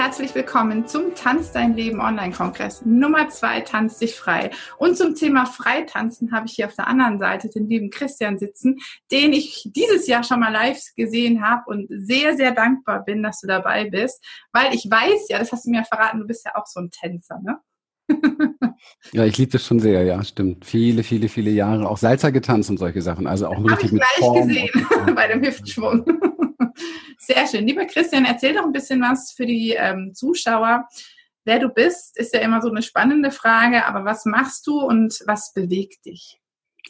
herzlich willkommen zum Tanz dein Leben Online-Kongress Nummer zwei Tanz dich frei. Und zum Thema Freitanzen habe ich hier auf der anderen Seite den lieben Christian sitzen, den ich dieses Jahr schon mal live gesehen habe und sehr, sehr dankbar bin, dass du dabei bist, weil ich weiß ja, das hast du mir verraten, du bist ja auch so ein Tänzer, ne? ja, ich liebe das schon sehr, ja, stimmt. Viele, viele, viele Jahre auch Salzer getanzt und solche Sachen. Also auch richtig ich mit gleich Form gesehen bei dem Hüftschwung. Sehr schön. Lieber Christian, erzähl doch ein bisschen was für die ähm, Zuschauer. Wer du bist, ist ja immer so eine spannende Frage, aber was machst du und was bewegt dich?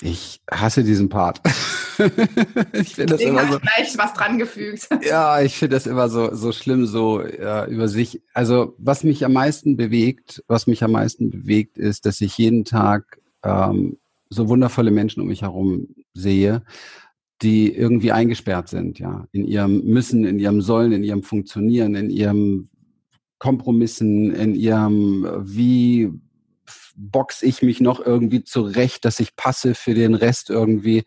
Ich hasse diesen Part. ich finde das immer so. gleich was dran gefügt. Ja, ich finde das immer so so schlimm, so ja, über sich. Also was mich am meisten bewegt, was mich am meisten bewegt, ist, dass ich jeden Tag ähm, so wundervolle Menschen um mich herum sehe die irgendwie eingesperrt sind, ja, in ihrem Müssen, in ihrem Sollen, in ihrem Funktionieren, in ihrem Kompromissen, in ihrem, wie box ich mich noch irgendwie zurecht, dass ich passe für den Rest irgendwie.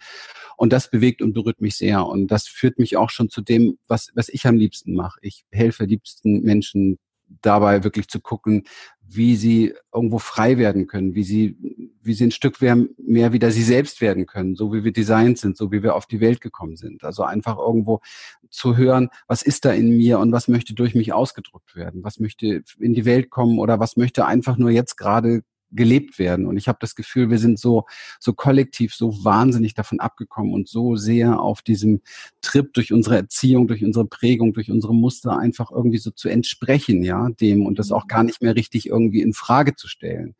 Und das bewegt und berührt mich sehr. Und das führt mich auch schon zu dem, was, was ich am liebsten mache. Ich helfe liebsten Menschen dabei wirklich zu gucken, wie sie irgendwo frei werden können, wie sie, wie sie ein Stück mehr, wieder sie selbst werden können, so wie wir designt sind, so wie wir auf die Welt gekommen sind. Also einfach irgendwo zu hören, was ist da in mir und was möchte durch mich ausgedrückt werden, was möchte in die Welt kommen oder was möchte einfach nur jetzt gerade gelebt werden. Und ich habe das Gefühl, wir sind so, so kollektiv, so wahnsinnig davon abgekommen und so sehr auf diesem Trip durch unsere Erziehung, durch unsere Prägung, durch unsere Muster einfach irgendwie so zu entsprechen, ja, dem und das auch gar nicht mehr richtig irgendwie in Frage zu stellen.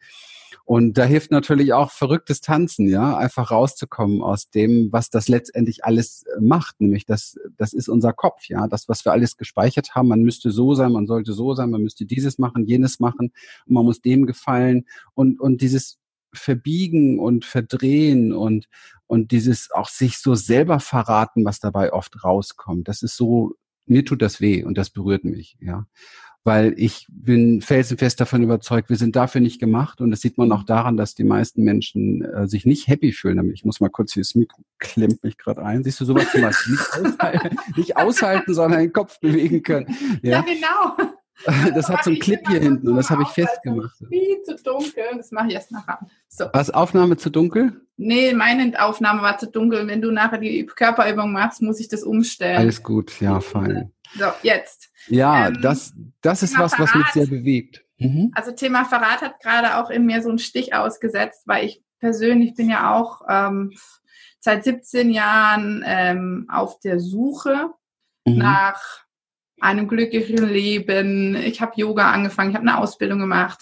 Und da hilft natürlich auch verrücktes Tanzen, ja, einfach rauszukommen aus dem, was das letztendlich alles äh, macht, nämlich das, das ist unser Kopf, ja, das, was wir alles gespeichert haben. Man müsste so sein, man sollte so sein, man müsste dieses machen, jenes machen, und man muss dem gefallen und und dieses Verbiegen und Verdrehen und und dieses auch sich so selber verraten, was dabei oft rauskommt. Das ist so mir tut das weh und das berührt mich, ja weil ich bin felsenfest davon überzeugt, wir sind dafür nicht gemacht und das sieht man auch daran, dass die meisten Menschen äh, sich nicht happy fühlen. Ich muss mal kurz hier das Mikro klemmt mich gerade ein. Siehst du sowas zum Beispiel nicht aushalten, nicht aushalten, sondern den Kopf bewegen können. Ja, ja genau. Das hat so einen Clip hier hinten und das habe ich festgemacht. Viel zu dunkel, das mache ich erst nachher. So. War Aufnahme zu dunkel? Nee, meine Aufnahme war zu dunkel. Wenn du nachher die Körperübung machst, muss ich das umstellen. Alles gut, ja, fein. So, jetzt. Ja, ähm, das, das ist was, was mich sehr bewegt. Mhm. Also Thema Verrat hat gerade auch in mir so einen Stich ausgesetzt, weil ich persönlich bin ja auch ähm, seit 17 Jahren ähm, auf der Suche mhm. nach einem glücklichen Leben. Ich habe Yoga angefangen, ich habe eine Ausbildung gemacht.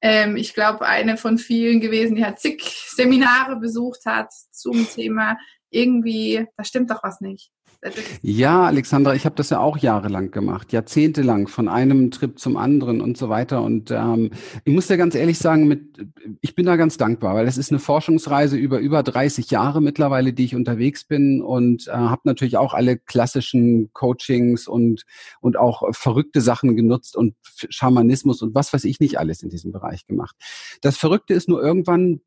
Ähm, ich glaube, eine von vielen gewesen, die hat zig Seminare besucht hat zum Thema irgendwie, da stimmt doch was nicht. Ja, Alexandra, ich habe das ja auch jahrelang gemacht, jahrzehntelang, von einem Trip zum anderen und so weiter. Und ähm, ich muss dir ganz ehrlich sagen, mit, ich bin da ganz dankbar, weil es ist eine Forschungsreise über über 30 Jahre mittlerweile, die ich unterwegs bin und äh, habe natürlich auch alle klassischen Coachings und und auch verrückte Sachen genutzt und Schamanismus und was weiß ich nicht alles in diesem Bereich gemacht. Das Verrückte ist nur irgendwann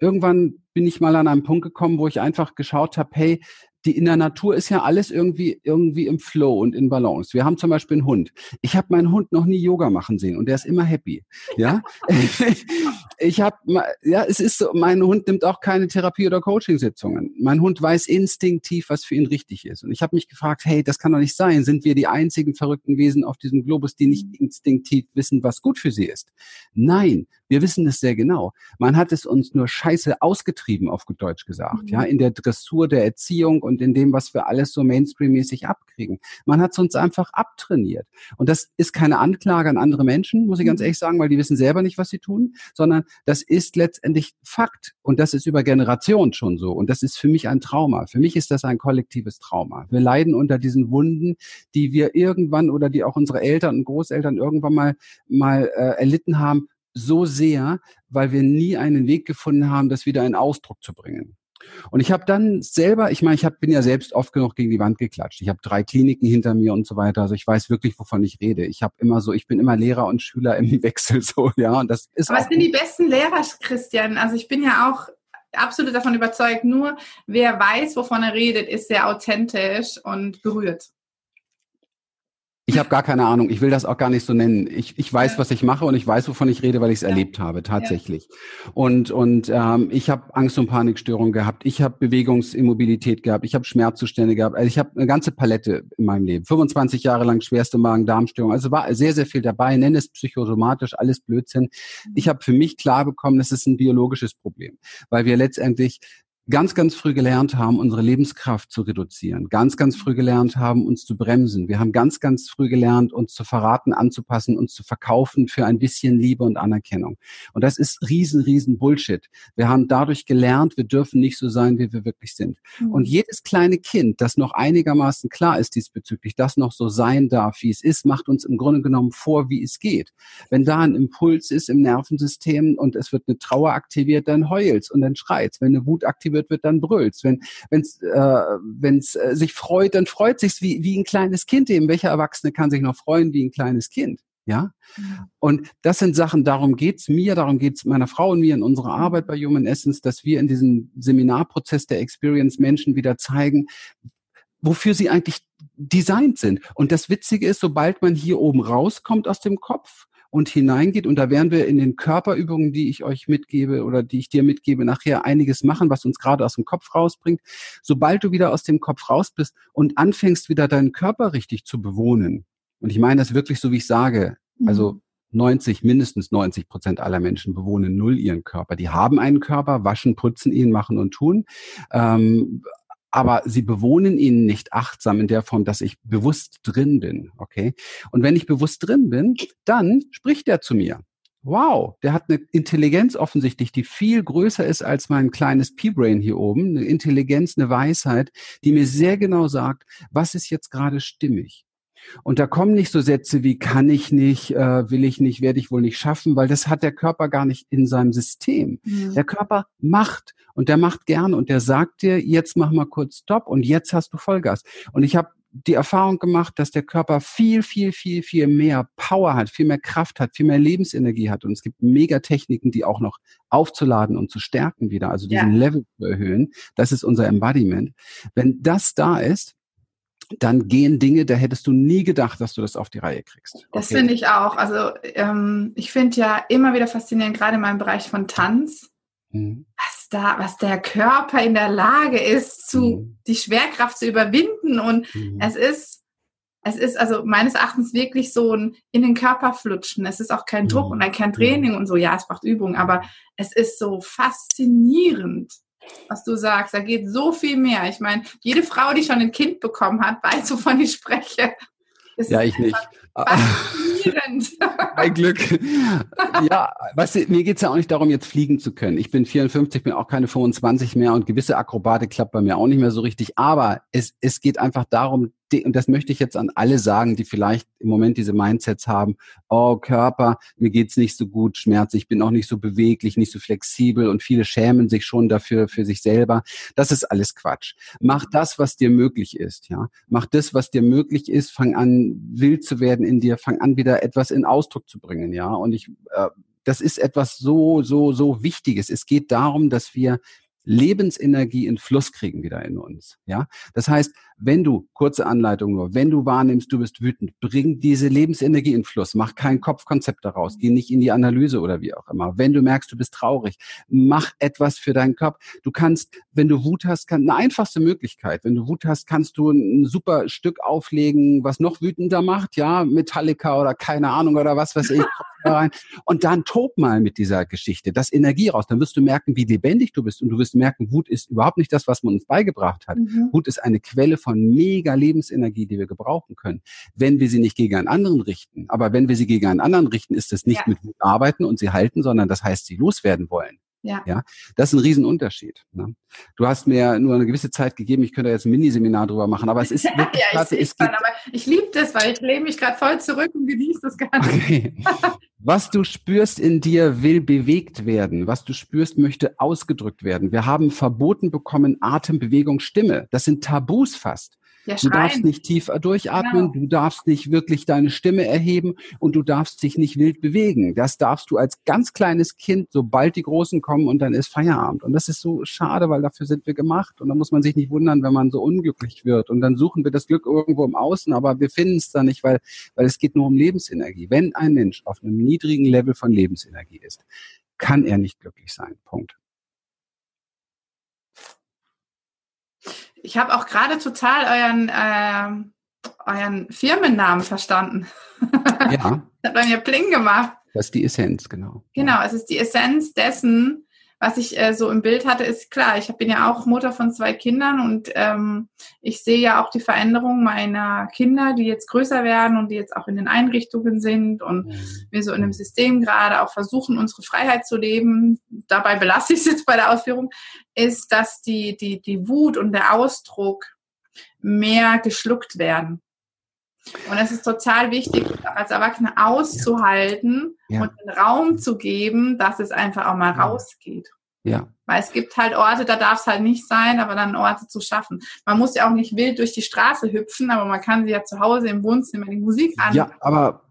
irgendwann bin ich mal an einen Punkt gekommen, wo ich einfach geschaut habe, hey, die in der Natur ist ja alles irgendwie irgendwie im Flow und in Balance. Wir haben zum Beispiel einen Hund. Ich habe meinen Hund noch nie Yoga machen sehen und der ist immer happy. Ja, ich habe ja, es ist so. Mein Hund nimmt auch keine Therapie oder Coaching-Sitzungen. Mein Hund weiß instinktiv, was für ihn richtig ist. Und ich habe mich gefragt, hey, das kann doch nicht sein. Sind wir die einzigen verrückten Wesen auf diesem Globus, die nicht instinktiv wissen, was gut für sie ist? Nein, wir wissen es sehr genau. Man hat es uns nur scheiße ausgetrieben, auf gut Deutsch gesagt. Mhm. Ja, in der Dressur der Erziehung und in dem, was wir alles so Mainstream-mäßig abkriegen. Man hat es uns einfach abtrainiert. Und das ist keine Anklage an andere Menschen, muss ich ganz mhm. ehrlich sagen, weil die wissen selber nicht, was sie tun, sondern das ist letztendlich Fakt. Und das ist über Generationen schon so. Und das ist für mich ein Trauma. Für mich ist das ein kollektives Trauma. Wir leiden unter diesen Wunden, die wir irgendwann oder die auch unsere Eltern und Großeltern irgendwann mal, mal äh, erlitten haben, so sehr, weil wir nie einen Weg gefunden haben, das wieder in Ausdruck zu bringen. Und ich habe dann selber, ich meine, ich hab, bin ja selbst oft genug gegen die Wand geklatscht. Ich habe drei Kliniken hinter mir und so weiter. Also ich weiß wirklich, wovon ich rede. Ich habe immer so, ich bin immer Lehrer und Schüler im Wechsel so, ja. Und das ist. Aber es sind die besten Lehrer, Christian. Also ich bin ja auch absolut davon überzeugt. Nur wer weiß, wovon er redet, ist sehr authentisch und berührt. Ich habe gar keine Ahnung. Ich will das auch gar nicht so nennen. Ich, ich weiß, ja. was ich mache und ich weiß, wovon ich rede, weil ich es ja. erlebt habe, tatsächlich. Ja. Und, und ähm, ich habe Angst- und Panikstörungen gehabt. Ich habe Bewegungsimmobilität gehabt. Ich habe Schmerzzustände gehabt. Also ich habe eine ganze Palette in meinem Leben. 25 Jahre lang schwerste Magen-Darm-Störung. Also war sehr, sehr viel dabei. Nenne es psychosomatisch, alles Blödsinn. Ich habe für mich klar bekommen, das ist ein biologisches Problem, weil wir letztendlich ganz, ganz früh gelernt haben, unsere Lebenskraft zu reduzieren, ganz, ganz früh gelernt haben, uns zu bremsen. Wir haben ganz, ganz früh gelernt, uns zu verraten, anzupassen, uns zu verkaufen für ein bisschen Liebe und Anerkennung. Und das ist riesen, riesen Bullshit. Wir haben dadurch gelernt, wir dürfen nicht so sein, wie wir wirklich sind. Mhm. Und jedes kleine Kind, das noch einigermaßen klar ist diesbezüglich, das noch so sein darf, wie es ist, macht uns im Grunde genommen vor, wie es geht. Wenn da ein Impuls ist im Nervensystem und es wird eine Trauer aktiviert, dann heulst und dann schreit's. Wenn eine Wut aktiviert wird, wird dann brüllst. Wenn wenn's, äh, wenn's äh, sich freut, dann freut sich's wie, wie ein kleines Kind eben. Welcher Erwachsene kann sich noch freuen wie ein kleines Kind? Ja. Und das sind Sachen, darum geht's mir, darum geht's meiner Frau und mir in unserer Arbeit bei Human Essence, dass wir in diesem Seminarprozess der Experience Menschen wieder zeigen, wofür sie eigentlich designt sind. Und das Witzige ist, sobald man hier oben rauskommt aus dem Kopf, und hineingeht. Und da werden wir in den Körperübungen, die ich euch mitgebe oder die ich dir mitgebe, nachher einiges machen, was uns gerade aus dem Kopf rausbringt. Sobald du wieder aus dem Kopf raus bist und anfängst, wieder deinen Körper richtig zu bewohnen, und ich meine das wirklich so, wie ich sage, also 90, mhm. mindestens 90 Prozent aller Menschen bewohnen null ihren Körper. Die haben einen Körper, waschen, putzen ihn, machen und tun. Ähm, aber sie bewohnen ihn nicht achtsam in der Form, dass ich bewusst drin bin, okay? Und wenn ich bewusst drin bin, dann spricht er zu mir. Wow, der hat eine Intelligenz offensichtlich, die viel größer ist als mein kleines P-Brain hier oben. Eine Intelligenz, eine Weisheit, die mir sehr genau sagt, was ist jetzt gerade stimmig. Und da kommen nicht so Sätze wie kann ich nicht, äh, will ich nicht, werde ich wohl nicht schaffen, weil das hat der Körper gar nicht in seinem System. Mhm. Der Körper macht und der macht gerne und der sagt dir, jetzt mach mal kurz Stopp und jetzt hast du Vollgas. Und ich habe die Erfahrung gemacht, dass der Körper viel, viel, viel, viel mehr Power hat, viel mehr Kraft hat, viel mehr Lebensenergie hat. Und es gibt Megatechniken, die auch noch aufzuladen und zu stärken wieder, also diesen ja. Level zu erhöhen. Das ist unser Embodiment. Wenn das da ist, dann gehen Dinge, da hättest du nie gedacht, dass du das auf die Reihe kriegst. Okay. Das finde ich auch. Also ähm, ich finde ja immer wieder faszinierend, gerade in meinem Bereich von Tanz, mhm. was da, was der Körper in der Lage ist, zu mhm. die Schwerkraft zu überwinden. Und mhm. es ist, es ist also meines Erachtens wirklich so ein in den Körper flutschen. Es ist auch kein Druck mhm. und kein Training und so. Ja, es braucht Übung, aber es ist so faszinierend was du sagst. Da geht so viel mehr. Ich meine, jede Frau, die schon ein Kind bekommen hat, weiß, wovon ich spreche. Das ja, ich nicht. Faszinierend. Ein Glück. Ja, weißt du, mir geht's ja auch nicht darum, jetzt fliegen zu können. Ich bin 54, bin auch keine 25 mehr und gewisse Akrobatik klappt bei mir auch nicht mehr so richtig. Aber es, es geht einfach darum, und das möchte ich jetzt an alle sagen, die vielleicht im Moment diese Mindsets haben, oh Körper, mir geht's nicht so gut, Schmerz, ich bin auch nicht so beweglich, nicht so flexibel und viele schämen sich schon dafür für sich selber. Das ist alles Quatsch. Mach das, was dir möglich ist, ja. Mach das, was dir möglich ist, fang an wild zu werden in dir, fang an wieder etwas in Ausdruck zu bringen, ja. Und ich äh, das ist etwas so, so, so Wichtiges. Es geht darum, dass wir Lebensenergie in Fluss kriegen wieder in uns. Ja, das heißt, wenn du kurze Anleitung nur, wenn du wahrnimmst, du bist wütend, bring diese Lebensenergie in Fluss, mach kein Kopfkonzept daraus, geh nicht in die Analyse oder wie auch immer. Wenn du merkst, du bist traurig, mach etwas für deinen Körper. Du kannst, wenn du Wut hast, kann, eine einfachste Möglichkeit. Wenn du Wut hast, kannst du ein super Stück auflegen, was noch wütender macht, ja, Metallica oder keine Ahnung oder was weiß ich. rein. Und dann tob mal mit dieser Geschichte, das Energie raus. Dann wirst du merken, wie lebendig du bist und du wirst merken, Wut ist überhaupt nicht das, was man uns beigebracht hat. Mhm. Wut ist eine Quelle von mega Lebensenergie, die wir gebrauchen können, wenn wir sie nicht gegen einen anderen richten. Aber wenn wir sie gegen einen anderen richten, ist es nicht ja. mit Wut arbeiten und sie halten, sondern das heißt, sie loswerden wollen. Ja. ja. Das ist ein Riesenunterschied. Ne? Du hast mir nur eine gewisse Zeit gegeben, ich könnte jetzt ein Miniseminar drüber machen, aber es ist wirklich ja, ich, es gibt, aber ich liebe das, weil ich lehne mich gerade voll zurück und genieße das nicht. Okay. Was du spürst in dir, will bewegt werden. Was du spürst, möchte ausgedrückt werden. Wir haben verboten bekommen Atem, Bewegung, Stimme. Das sind Tabus fast. Ja, du darfst nicht tief durchatmen, genau. du darfst nicht wirklich deine Stimme erheben und du darfst dich nicht wild bewegen. Das darfst du als ganz kleines Kind, sobald die Großen kommen und dann ist Feierabend. Und das ist so schade, weil dafür sind wir gemacht. Und da muss man sich nicht wundern, wenn man so unglücklich wird. Und dann suchen wir das Glück irgendwo im Außen, aber wir finden es da nicht, weil, weil es geht nur um Lebensenergie. Wenn ein Mensch auf einem niedrigen Level von Lebensenergie ist, kann er nicht glücklich sein. Punkt. Ich habe auch gerade total euren, äh, euren Firmennamen verstanden. Ja. hat bei mir Pling gemacht. Das ist die Essenz, genau. Genau, es ist die Essenz dessen, was ich äh, so im Bild hatte, ist klar, ich bin ja auch Mutter von zwei Kindern und ähm, ich sehe ja auch die Veränderung meiner Kinder, die jetzt größer werden und die jetzt auch in den Einrichtungen sind und mhm. wir so in einem System gerade auch versuchen, unsere Freiheit zu leben. Dabei belasse ich es jetzt bei der Ausführung, ist, dass die, die, die Wut und der Ausdruck mehr geschluckt werden. Und es ist total wichtig, als Erwachsene auszuhalten ja. und den Raum zu geben, dass es einfach auch mal rausgeht. Ja. Weil es gibt halt Orte, da darf es halt nicht sein, aber dann Orte zu schaffen. Man muss ja auch nicht wild durch die Straße hüpfen, aber man kann sie ja zu Hause im Wohnzimmer die Musik an. Ja, aber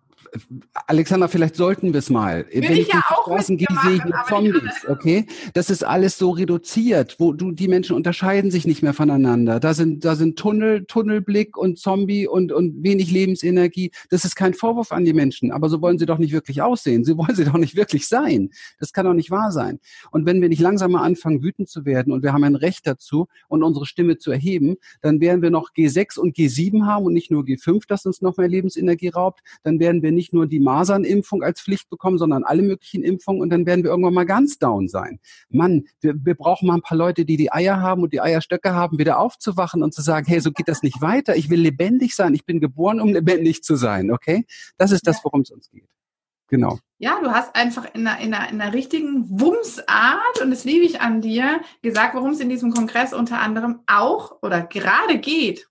Alexander, vielleicht sollten wir es mal. Will Wenn ich, ich ja die Straßen gehe, sehe ich nur Zombies, okay? Das ist alles so reduziert, wo du, die Menschen unterscheiden sich nicht mehr voneinander. Da sind, da sind Tunnel, Tunnelblick und Zombie und, und wenig Lebensenergie. Das ist kein Vorwurf an die Menschen, aber so wollen sie doch nicht wirklich aussehen. Sie wollen sie doch nicht wirklich sein. Das kann doch nicht wahr sein. Und wenn wir nicht langsam mal anfangen, wütend zu werden und wir haben ein Recht dazu und unsere Stimme zu erheben, dann werden wir noch G6 und G7 haben und nicht nur G5, das uns noch mehr Lebensenergie raubt. Dann werden wir nicht nur die Masernimpfung als Pflicht bekommen, sondern alle möglichen Impfungen und dann werden wir irgendwann mal ganz down sein. Mann, wir, wir brauchen mal ein paar Leute, die die Eier haben und die Eierstöcke haben, wieder aufzuwachen und zu sagen, hey, so geht das nicht weiter. Ich will lebendig sein. Ich bin geboren, um lebendig zu sein. Okay? Das ist das, worum es uns geht. Genau. Ja, du hast einfach in einer, in einer, in einer richtigen Wumsart, und das liebe ich an dir, gesagt, worum es in diesem Kongress unter anderem auch oder gerade geht.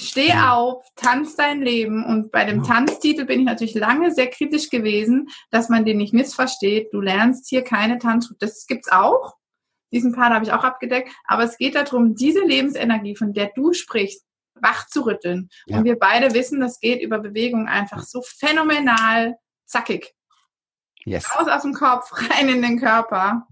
Steh auf, tanz dein Leben. Und bei dem Tanztitel bin ich natürlich lange sehr kritisch gewesen, dass man den nicht missversteht. Du lernst hier keine Tanz. Das gibt's auch. Diesen Part habe ich auch abgedeckt. Aber es geht darum, diese Lebensenergie, von der du sprichst, wach zu rütteln. Ja. Und wir beide wissen, das geht über Bewegung einfach so phänomenal zackig. Yes. Raus aus dem Kopf, rein in den Körper.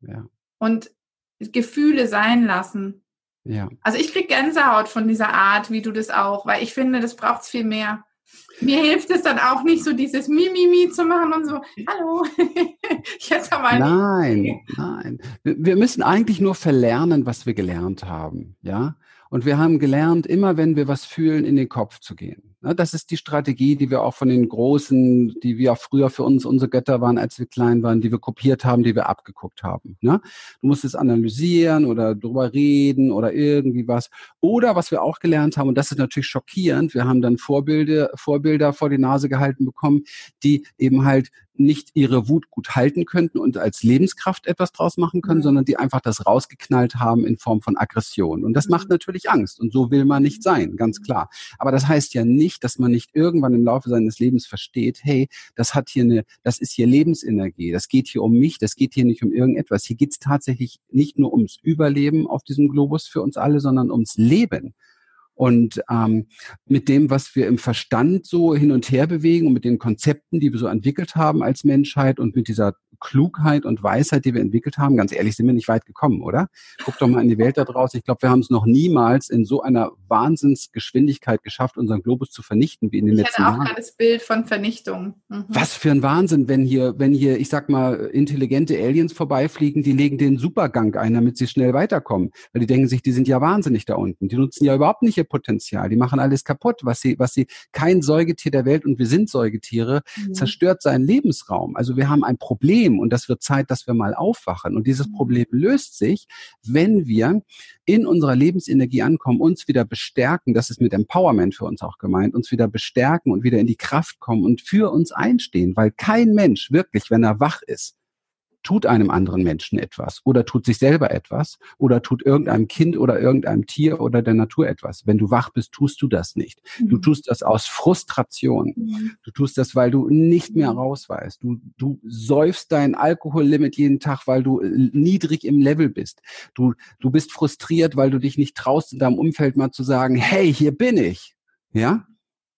Ja. Und Gefühle sein lassen. Ja. Also ich kriege Gänsehaut von dieser Art, wie du das auch, weil ich finde, das braucht es viel mehr. Mir hilft es dann auch nicht so dieses Mimimi zu machen und so, hallo, jetzt mal. Nein, nein. Wir müssen eigentlich nur verlernen, was wir gelernt haben, ja. Und wir haben gelernt, immer wenn wir was fühlen, in den Kopf zu gehen. Ne, das ist die Strategie, die wir auch von den Großen, die wir früher für uns unsere Götter waren, als wir klein waren, die wir kopiert haben, die wir abgeguckt haben. Ne? Du musst es analysieren oder drüber reden oder irgendwie was. Oder was wir auch gelernt haben, und das ist natürlich schockierend, wir haben dann Vorbilder, Vorbilder vor die Nase gehalten bekommen, die eben halt nicht ihre Wut gut halten könnten und als Lebenskraft etwas draus machen können, mhm. sondern die einfach das rausgeknallt haben in Form von Aggression. Und das mhm. macht natürlich Angst. Und so will man nicht sein, ganz klar. Aber das heißt ja nicht, dass man nicht irgendwann im Laufe seines Lebens versteht, hey, das hat hier eine, das ist hier Lebensenergie, das geht hier um mich, das geht hier nicht um irgendetwas. Hier geht es tatsächlich nicht nur ums Überleben auf diesem Globus für uns alle, sondern ums Leben. Und ähm, mit dem, was wir im Verstand so hin und her bewegen und mit den Konzepten, die wir so entwickelt haben als Menschheit und mit dieser Klugheit und Weisheit, die wir entwickelt haben, ganz ehrlich, sind wir nicht weit gekommen, oder? Guck doch mal in die Welt da draußen. Ich glaube, wir haben es noch niemals in so einer Wahnsinnsgeschwindigkeit geschafft, unseren Globus zu vernichten wie in den ich letzten Jahren. Ich hatte auch gerade das Bild von Vernichtung. Mhm. Was für ein Wahnsinn, wenn hier, wenn hier, ich sag mal, intelligente Aliens vorbeifliegen, die legen den Supergang ein, damit sie schnell weiterkommen. Weil die denken sich, die sind ja wahnsinnig da unten. Die nutzen ja überhaupt nicht ihr Potenzial. Die machen alles kaputt, was sie, was sie, kein Säugetier der Welt und wir sind Säugetiere, mhm. zerstört seinen Lebensraum. Also wir haben ein Problem Problem und das wird Zeit, dass wir mal aufwachen. Und dieses mhm. Problem löst sich, wenn wir in unserer Lebensenergie ankommen, uns wieder bestärken, das ist mit Empowerment für uns auch gemeint, uns wieder bestärken und wieder in die Kraft kommen und für uns einstehen, weil kein Mensch wirklich, wenn er wach ist, tut einem anderen Menschen etwas oder tut sich selber etwas oder tut irgendeinem Kind oder irgendeinem Tier oder der Natur etwas. Wenn du wach bist, tust du das nicht. Mhm. Du tust das aus Frustration. Mhm. Du tust das, weil du nicht mehr mhm. rausweist. Du, du säufst dein Alkohollimit jeden Tag, weil du niedrig im Level bist. Du, du bist frustriert, weil du dich nicht traust, in deinem Umfeld mal zu sagen, hey, hier bin ich. Ja?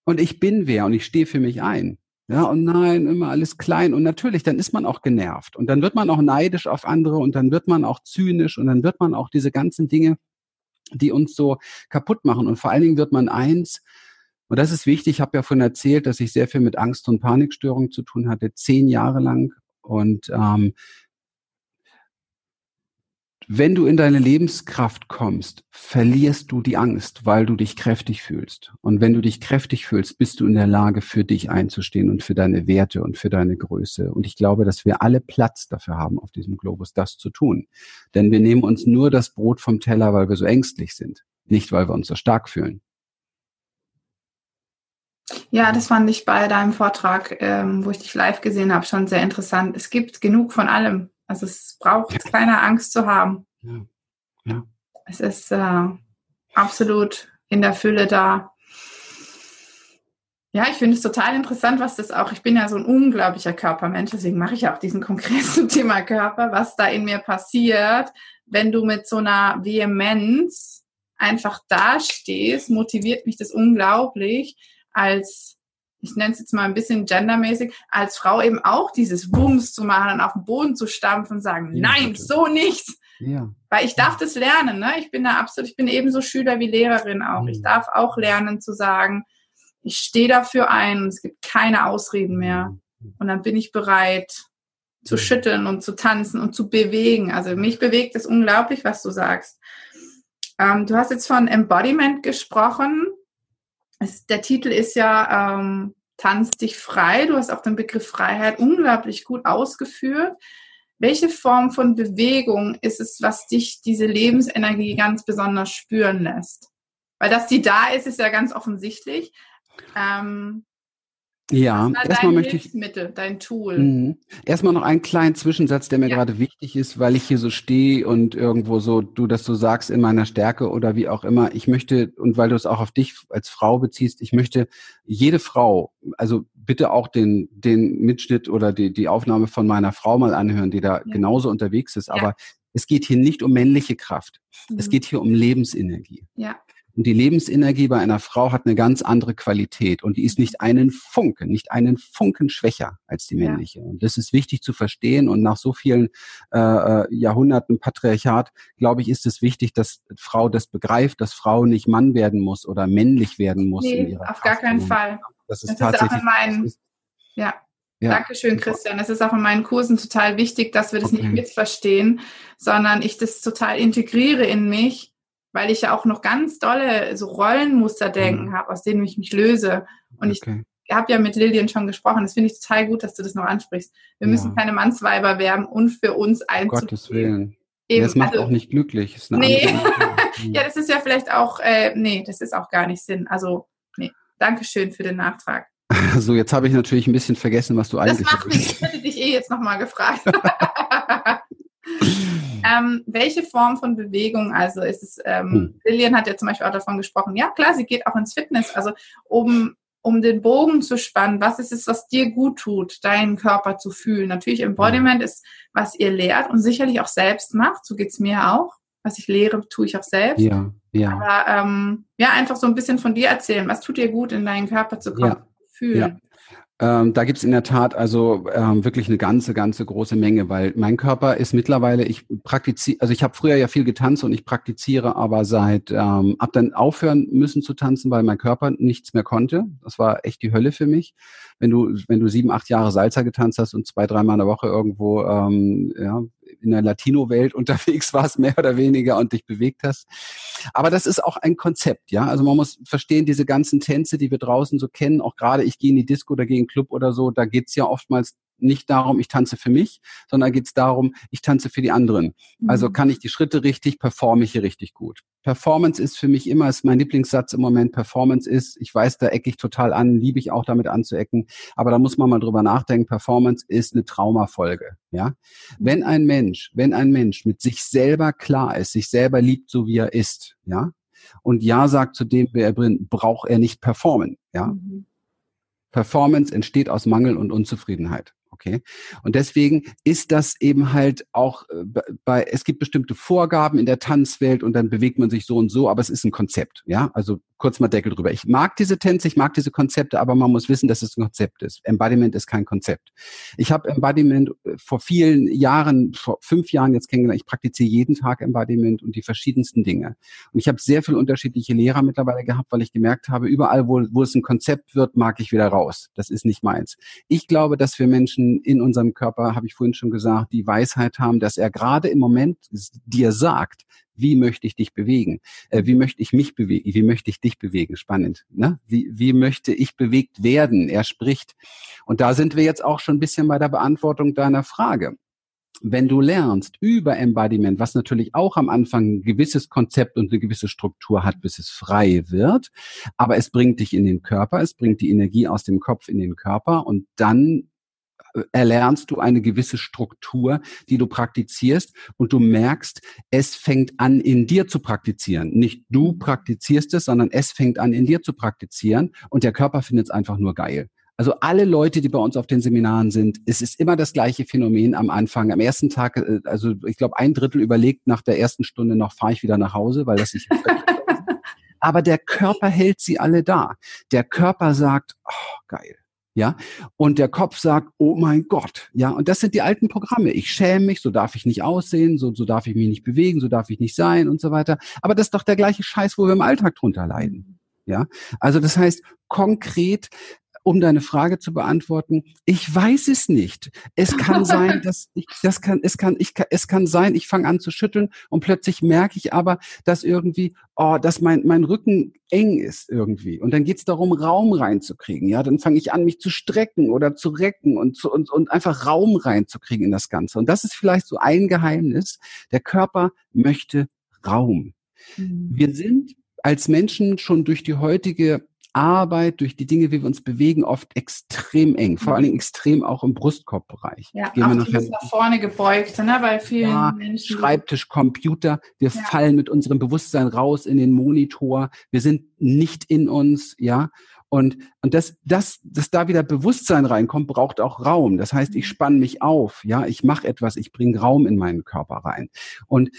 Und ich bin wer und ich stehe für mich ein. Ja, und nein, immer alles klein. Und natürlich, dann ist man auch genervt. Und dann wird man auch neidisch auf andere und dann wird man auch zynisch und dann wird man auch diese ganzen Dinge, die uns so kaputt machen. Und vor allen Dingen wird man eins, und das ist wichtig, ich habe ja vorhin erzählt, dass ich sehr viel mit Angst und Panikstörungen zu tun hatte, zehn Jahre lang. Und ähm, wenn du in deine Lebenskraft kommst, verlierst du die Angst, weil du dich kräftig fühlst. Und wenn du dich kräftig fühlst, bist du in der Lage, für dich einzustehen und für deine Werte und für deine Größe. Und ich glaube, dass wir alle Platz dafür haben auf diesem Globus, das zu tun. Denn wir nehmen uns nur das Brot vom Teller, weil wir so ängstlich sind, nicht weil wir uns so stark fühlen. Ja, das fand ich bei deinem Vortrag, ähm, wo ich dich live gesehen habe, schon sehr interessant. Es gibt genug von allem. Also es braucht ja. keine Angst zu haben. Ja. ja. Es ist äh, absolut in der Fülle da. Ja, ich finde es total interessant, was das auch, ich bin ja so ein unglaublicher Körpermensch, deswegen mache ich auch diesen konkreten Thema Körper, was da in mir passiert, wenn du mit so einer Vehemenz einfach dastehst, motiviert mich das unglaublich, als ich nenne es jetzt mal ein bisschen gendermäßig, als Frau eben auch dieses Bums zu machen und auf den Boden zu stampfen und sagen, ja, nein, natürlich. so nicht. Ja. Weil ich darf das lernen, ne? Ich bin da absolut, ich bin ebenso Schüler wie Lehrerin auch. Mhm. Ich darf auch lernen zu sagen, ich stehe dafür ein und es gibt keine Ausreden mehr. Mhm. Und dann bin ich bereit zu mhm. schütteln und zu tanzen und zu bewegen. Also mich bewegt es unglaublich, was du sagst. Ähm, du hast jetzt von Embodiment gesprochen es, der Titel ist ja ähm, Tanz dich frei. Du hast auch den Begriff Freiheit unglaublich gut ausgeführt. Welche Form von Bewegung ist es, was dich diese Lebensenergie ganz besonders spüren lässt? Weil dass die da ist, ist ja ganz offensichtlich. Ähm, ja, erstmal möchte ich. dein Tool. Mh. Erstmal noch einen kleinen Zwischensatz, der mir ja. gerade wichtig ist, weil ich hier so stehe und irgendwo so, du das so sagst in meiner Stärke oder wie auch immer. Ich möchte, und weil du es auch auf dich als Frau beziehst, ich möchte jede Frau, also bitte auch den, den Mitschnitt oder die, die Aufnahme von meiner Frau mal anhören, die da ja. genauso unterwegs ist. Aber ja. es geht hier nicht um männliche Kraft. Mhm. Es geht hier um Lebensenergie. Ja. Und die Lebensenergie bei einer Frau hat eine ganz andere Qualität und die ist nicht einen Funken, nicht einen Funken schwächer als die männliche. Ja. Und das ist wichtig zu verstehen. Und nach so vielen äh, äh, Jahrhunderten Patriarchat, glaube ich, ist es wichtig, dass Frau das begreift, dass Frau nicht Mann werden muss oder männlich werden muss. Nee, in ihrer auf Kraft. gar keinen Fall. Das ist das tatsächlich. Ist mein, ja. Ja. Dankeschön, Christian. Es ist auch in meinen Kursen total wichtig, dass wir das okay. nicht missverstehen, sondern ich das total integriere in mich weil ich ja auch noch ganz dolle so Rollenmusterdenken mhm. habe, aus denen ich mich löse. Und okay. ich habe ja mit Lillian schon gesprochen. Das finde ich total gut, dass du das noch ansprichst. Wir ja. müssen keine Mannsweiber werden und für uns einzugehen. Gottes Willen. Eben, das macht also, auch nicht glücklich. Ist nee. ja, das ist ja vielleicht auch, äh, nee, das ist auch gar nicht Sinn. Also, nee. Dankeschön für den Nachtrag. So, jetzt habe ich natürlich ein bisschen vergessen, was du eigentlich. Das macht nichts. Ich hätte dich eh jetzt nochmal gefragt. Ähm, welche Form von Bewegung, also ist es, ähm, hm. Lillian hat ja zum Beispiel auch davon gesprochen, ja klar, sie geht auch ins Fitness, also um, um den Bogen zu spannen, was ist es, was dir gut tut, deinen Körper zu fühlen. Natürlich Embodiment ist, was ihr lehrt und sicherlich auch selbst macht, so geht's mir auch. Was ich lehre, tue ich auch selbst. Ja, ja. Aber ähm, ja, einfach so ein bisschen von dir erzählen. Was tut dir gut, in deinen Körper zu kommen, ja. fühlen? Ja. Ähm, da gibt's in der Tat also ähm, wirklich eine ganze, ganze große Menge, weil mein Körper ist mittlerweile, ich praktiziere, also ich habe früher ja viel getanzt und ich praktiziere aber seit, ähm, ab dann aufhören müssen zu tanzen, weil mein Körper nichts mehr konnte. Das war echt die Hölle für mich. Wenn du, wenn du sieben, acht Jahre Salsa getanzt hast und zwei, dreimal in der Woche irgendwo ähm, ja, in der Latino-Welt unterwegs warst, mehr oder weniger, und dich bewegt hast. Aber das ist auch ein Konzept, ja. Also man muss verstehen, diese ganzen Tänze, die wir draußen so kennen, auch gerade ich gehe in die Disco oder gehe in den Club oder so, da geht's ja oftmals nicht darum, ich tanze für mich, sondern geht es darum, ich tanze für die anderen. Also mhm. kann ich die Schritte richtig, performe ich hier richtig gut. Performance ist für mich immer, ist mein Lieblingssatz im Moment, Performance ist, ich weiß, da ecke ich total an, liebe ich auch damit anzuecken, aber da muss man mal drüber nachdenken, Performance ist eine Traumafolge, ja. Wenn ein Mensch, wenn ein Mensch mit sich selber klar ist, sich selber liebt, so wie er ist, ja, und Ja sagt zu dem, wer er bringt, braucht er nicht performen, ja. Mhm. Performance entsteht aus Mangel und Unzufriedenheit. Okay. Und deswegen ist das eben halt auch äh, bei, es gibt bestimmte Vorgaben in der Tanzwelt und dann bewegt man sich so und so, aber es ist ein Konzept. Ja, also kurz mal Deckel drüber. Ich mag diese Tänze, ich mag diese Konzepte, aber man muss wissen, dass es ein Konzept ist. Embodiment ist kein Konzept. Ich habe Embodiment äh, vor vielen Jahren, vor fünf Jahren jetzt kennengelernt. Ich praktiziere jeden Tag Embodiment und die verschiedensten Dinge. Und ich habe sehr viele unterschiedliche Lehrer mittlerweile gehabt, weil ich gemerkt habe, überall, wo, wo es ein Konzept wird, mag ich wieder raus. Das ist nicht meins. Ich glaube, dass wir Menschen in unserem Körper, habe ich vorhin schon gesagt, die Weisheit haben, dass er gerade im Moment dir sagt, wie möchte ich dich bewegen? Äh, wie möchte ich mich bewegen? Wie möchte ich dich bewegen? Spannend. Ne? Wie, wie möchte ich bewegt werden? Er spricht. Und da sind wir jetzt auch schon ein bisschen bei der Beantwortung deiner Frage. Wenn du lernst über Embodiment, was natürlich auch am Anfang ein gewisses Konzept und eine gewisse Struktur hat, bis es frei wird, aber es bringt dich in den Körper, es bringt die Energie aus dem Kopf in den Körper und dann erlernst du eine gewisse Struktur, die du praktizierst und du merkst, es fängt an, in dir zu praktizieren. Nicht du praktizierst es, sondern es fängt an, in dir zu praktizieren und der Körper findet es einfach nur geil. Also alle Leute, die bei uns auf den Seminaren sind, es ist immer das gleiche Phänomen am Anfang. Am ersten Tag, äh, also ich glaube, ein Drittel überlegt nach der ersten Stunde noch, fahre ich wieder nach Hause, weil das sich Aber der Körper hält sie alle da. Der Körper sagt, oh, geil ja, und der Kopf sagt, oh mein Gott, ja, und das sind die alten Programme. Ich schäme mich, so darf ich nicht aussehen, so, so darf ich mich nicht bewegen, so darf ich nicht sein und so weiter. Aber das ist doch der gleiche Scheiß, wo wir im Alltag drunter leiden. Ja, also das heißt, konkret um deine Frage zu beantworten, ich weiß es nicht. Es kann sein, dass ich, das kann, es kann, ich, es kann sein, ich fange an zu schütteln und plötzlich merke ich aber, dass irgendwie, oh, dass mein, mein Rücken eng ist irgendwie. Und dann geht es darum, Raum reinzukriegen. Ja, dann fange ich an, mich zu strecken oder zu recken und, zu, und, und einfach Raum reinzukriegen in das Ganze. Und das ist vielleicht so ein Geheimnis. Der Körper möchte Raum. Mhm. Wir sind als Menschen schon durch die heutige Arbeit, durch die Dinge, wie wir uns bewegen, oft extrem eng, vor allen Dingen extrem auch im Brustkorbbereich. Ja, Gehen auch wir nach vorne gebeugt, ne, bei vielen ja, Menschen. Schreibtisch, Computer, wir ja. fallen mit unserem Bewusstsein raus in den Monitor, wir sind nicht in uns, ja. Und, und das, das, dass da wieder Bewusstsein reinkommt, braucht auch Raum. Das heißt, ich mhm. spanne mich auf, ja, ich mache etwas, ich bringe Raum in meinen Körper rein. Und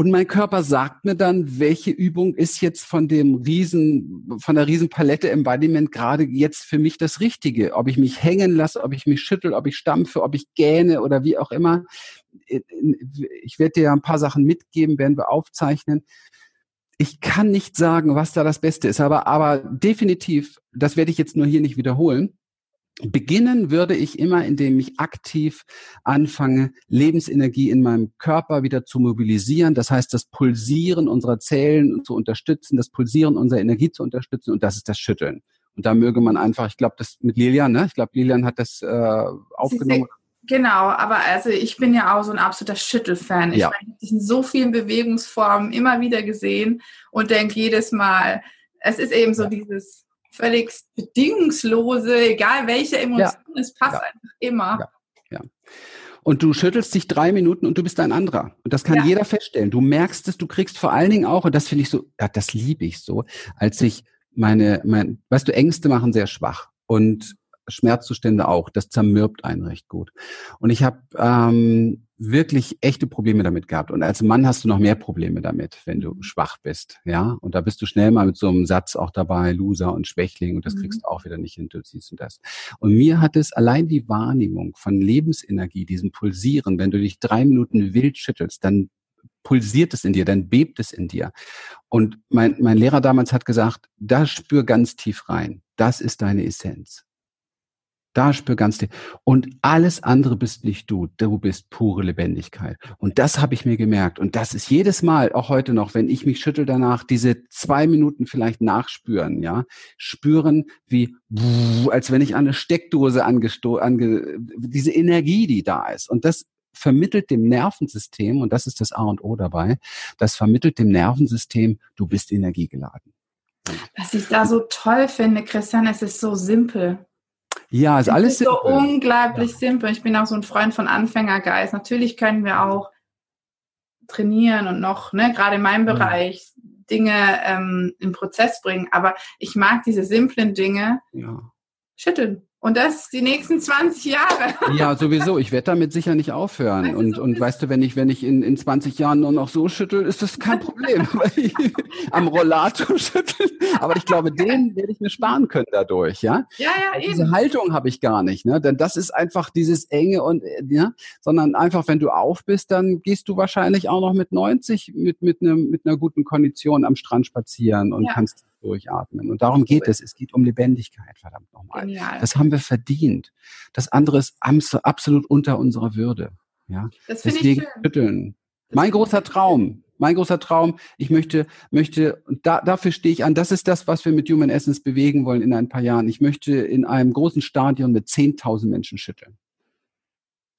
und mein Körper sagt mir dann, welche Übung ist jetzt von dem Riesen, von der Riesenpalette Embodiment gerade jetzt für mich das Richtige. Ob ich mich hängen lasse, ob ich mich schüttel, ob ich stampfe, ob ich gähne oder wie auch immer. Ich werde dir ein paar Sachen mitgeben, werden wir aufzeichnen. Ich kann nicht sagen, was da das Beste ist, aber, aber definitiv, das werde ich jetzt nur hier nicht wiederholen Beginnen würde ich immer, indem ich aktiv anfange, Lebensenergie in meinem Körper wieder zu mobilisieren. Das heißt, das Pulsieren unserer Zellen zu unterstützen, das Pulsieren unserer Energie zu unterstützen und das ist das Schütteln. Und da möge man einfach, ich glaube, das mit Lilian, ne? Ich glaube, Lilian hat das äh, aufgenommen. Genau, aber also ich bin ja auch so ein absoluter Schüttelfan. Ich ja. meine, ich in so vielen Bewegungsformen immer wieder gesehen und denke jedes Mal, es ist eben so ja. dieses völlig bedingungslose, egal welche Emotion, ja. es passt ja. einfach immer. Ja. Und du schüttelst dich drei Minuten und du bist ein anderer. Und das kann jeder feststellen. Du merkst es, du kriegst vor allen Dingen auch, und das finde ich so, ja, das liebe ich so, als ich meine, mein, weißt du, Ängste machen sehr schwach. Und Schmerzzustände auch. Das zermürbt einen recht gut. Und ich habe ähm, wirklich echte Probleme damit gehabt. Und als Mann hast du noch mehr Probleme damit, wenn du schwach bist. Ja, und da bist du schnell mal mit so einem Satz auch dabei, Loser und Schwächling, und das mhm. kriegst du auch wieder nicht hin, du siehst und das. Und mir hat es allein die Wahrnehmung von Lebensenergie, diesem Pulsieren, wenn du dich drei Minuten wild schüttelst, dann pulsiert es in dir, dann bebt es in dir. Und mein, mein Lehrer damals hat gesagt, da spür ganz tief rein. Das ist deine Essenz. Da spür ganz tief. Und alles andere bist nicht du. Du bist pure Lebendigkeit. Und das habe ich mir gemerkt. Und das ist jedes Mal, auch heute noch, wenn ich mich schüttel danach, diese zwei Minuten vielleicht nachspüren, ja. Spüren wie, als wenn ich an eine Steckdose angesto, ange, diese Energie, die da ist. Und das vermittelt dem Nervensystem, und das ist das A und O dabei, das vermittelt dem Nervensystem, du bist energiegeladen. Was ich da so toll finde, Christian, es ist so simpel. Ja, ist es alles ist so unglaublich ja. simpel. Ich bin auch so ein Freund von Anfängergeist. Natürlich können wir auch trainieren und noch, ne, gerade in meinem Bereich, Dinge ähm, in Prozess bringen. Aber ich mag diese simplen Dinge ja. schütteln. Und das die nächsten 20 Jahre. Ja, sowieso. Ich werde damit sicher nicht aufhören. Weißt und, und weißt du, wenn ich, wenn ich in, in 20 Jahren nur noch so schüttel, ist das kein Problem. am Rollator schütteln. Aber ich glaube, den werde ich mir sparen können dadurch, ja? Ja, ja, eben. Diese Haltung habe ich gar nicht, ne? Denn das ist einfach dieses enge und, ja, sondern einfach, wenn du auf bist, dann gehst du wahrscheinlich auch noch mit 90 mit, mit, einem, mit einer guten Kondition am Strand spazieren und ja. kannst durchatmen. Und darum geht es. Es geht um Lebendigkeit, verdammt nochmal. Genial. Das haben wir verdient. Das andere ist absolut unter unserer Würde. Ja. Das Deswegen schütteln. Mein großer Traum, mein großer Traum, ich möchte, möchte, da, dafür stehe ich an, das ist das, was wir mit Human Essence bewegen wollen in ein paar Jahren. Ich möchte in einem großen Stadion mit 10.000 Menschen schütteln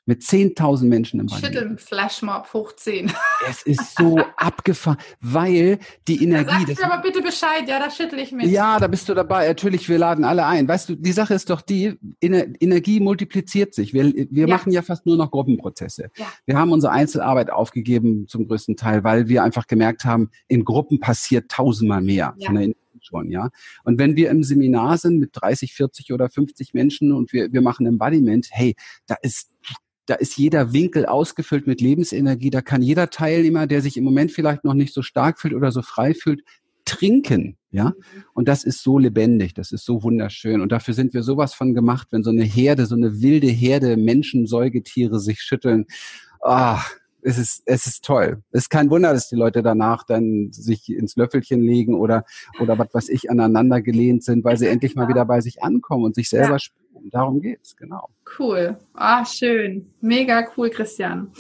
mit 10.000 Menschen im Band. Schütteln Flashmob hoch 10. Es ist so abgefahren, weil die Energie. Sagst du aber bitte Bescheid, ja, da schüttel ich mit. Ja, da bist du dabei. Natürlich, wir laden alle ein. Weißt du, die Sache ist doch die, Energie multipliziert sich. Wir, wir ja. machen ja fast nur noch Gruppenprozesse. Ja. Wir haben unsere Einzelarbeit aufgegeben zum größten Teil, weil wir einfach gemerkt haben, in Gruppen passiert tausendmal mehr. Ja. Schon, ja. Und wenn wir im Seminar sind mit 30, 40 oder 50 Menschen und wir, wir machen Embodiment, hey, da ist da ist jeder Winkel ausgefüllt mit Lebensenergie. Da kann jeder Teilnehmer, der sich im Moment vielleicht noch nicht so stark fühlt oder so frei fühlt, trinken, ja. Und das ist so lebendig, das ist so wunderschön. Und dafür sind wir sowas von gemacht, wenn so eine Herde, so eine wilde Herde Menschen, Säugetiere sich schütteln. Ah, es ist, es ist toll. Es ist kein Wunder, dass die Leute danach dann sich ins Löffelchen legen oder, oder was weiß ich, aneinander gelehnt sind, weil sie endlich mal wieder bei sich ankommen und sich selber ja. spüren. Darum geht's, genau. Cool. Ah, schön. Mega cool, Christian.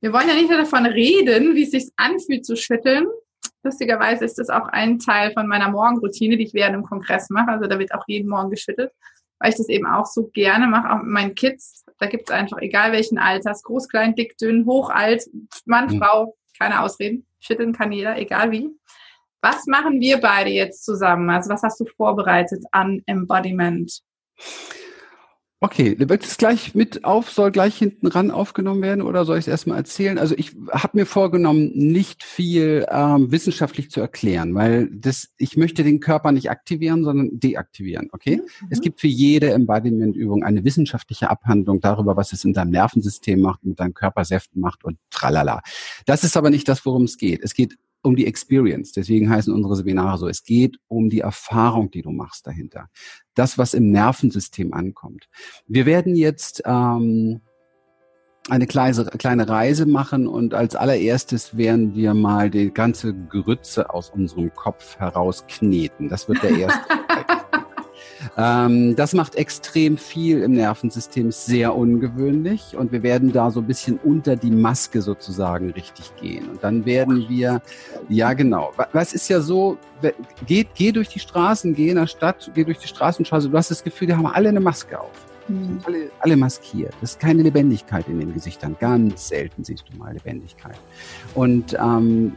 Wir wollen ja nicht nur davon reden, wie es sich anfühlt zu schütteln. Lustigerweise ist das auch ein Teil von meiner Morgenroutine, die ich während dem Kongress mache. Also da wird auch jeden Morgen geschüttelt, weil ich das eben auch so gerne mache, auch mit meinen Kids. Da gibt's einfach, egal welchen Alters, groß, klein, dick, dünn, hoch, alt, Mann, mhm. Frau, keine Ausreden. Schütteln kann jeder, egal wie. Was machen wir beide jetzt zusammen? Also was hast du vorbereitet an Embodiment? Okay, wird es gleich mit auf, soll gleich hinten ran aufgenommen werden oder soll ich es erstmal erzählen? Also ich habe mir vorgenommen, nicht viel ähm, wissenschaftlich zu erklären, weil das, ich möchte den Körper nicht aktivieren, sondern deaktivieren. Okay? Mhm. Es gibt für jede Embodiment-Übung eine wissenschaftliche Abhandlung darüber, was es in deinem Nervensystem macht, mit deinem Körpersäften macht und tralala. Das ist aber nicht das, worum es geht. Es geht um die Experience. Deswegen heißen unsere Seminare so. Es geht um die Erfahrung, die du machst dahinter. Das, was im Nervensystem ankommt. Wir werden jetzt ähm, eine kleine, kleine Reise machen und als allererstes werden wir mal die ganze Grütze aus unserem Kopf herauskneten. Das wird der erste. Ähm, das macht extrem viel im Nervensystem, sehr ungewöhnlich und wir werden da so ein bisschen unter die Maske sozusagen richtig gehen. Und dann werden wir, ja genau, was ist ja so, geh, geh durch die Straßen, geh in der Stadt, geh durch die Straßenstraße, du hast das Gefühl, die haben alle eine Maske auf. Mhm. Alle, alle maskiert. Das ist keine Lebendigkeit in den Gesichtern. Ganz selten siehst du mal Lebendigkeit. Und ähm,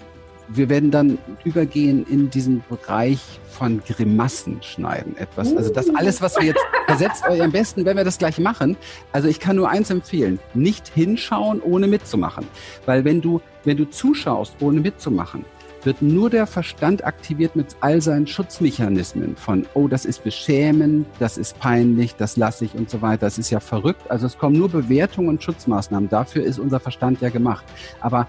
wir werden dann übergehen in diesen Bereich von Grimassen schneiden etwas. Also das alles, was wir jetzt versetzt euch am besten, wenn wir das gleich machen. Also ich kann nur eins empfehlen. Nicht hinschauen, ohne mitzumachen. Weil wenn du, wenn du zuschaust, ohne mitzumachen, wird nur der Verstand aktiviert mit all seinen Schutzmechanismen von, oh, das ist beschämend, das ist peinlich, das lasse ich und so weiter. Das ist ja verrückt. Also es kommen nur Bewertungen und Schutzmaßnahmen. Dafür ist unser Verstand ja gemacht. Aber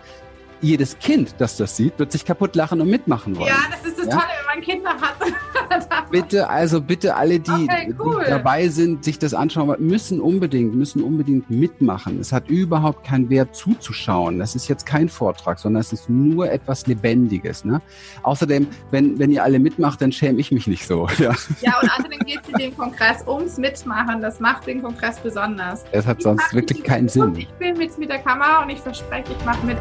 jedes Kind, das das sieht, wird sich kaputt lachen und mitmachen wollen. Ja, das ist das ja? Tolle, wenn man Kinder hat. bitte, also bitte alle, die, okay, cool. die, dabei sind, sich das anschauen, müssen unbedingt, müssen unbedingt mitmachen. Es hat überhaupt keinen Wert zuzuschauen. Das ist jetzt kein Vortrag, sondern es ist nur etwas Lebendiges. Ne? Außerdem, wenn, wenn ihr alle mitmacht, dann schäme ich mich nicht so. Ja, ja und außerdem geht es in dem Kongress ums Mitmachen. Das macht den Kongress besonders. Es hat sonst wirklich keinen Sinn. Ich bin mit, mit der Kamera und ich verspreche, ich mache mit.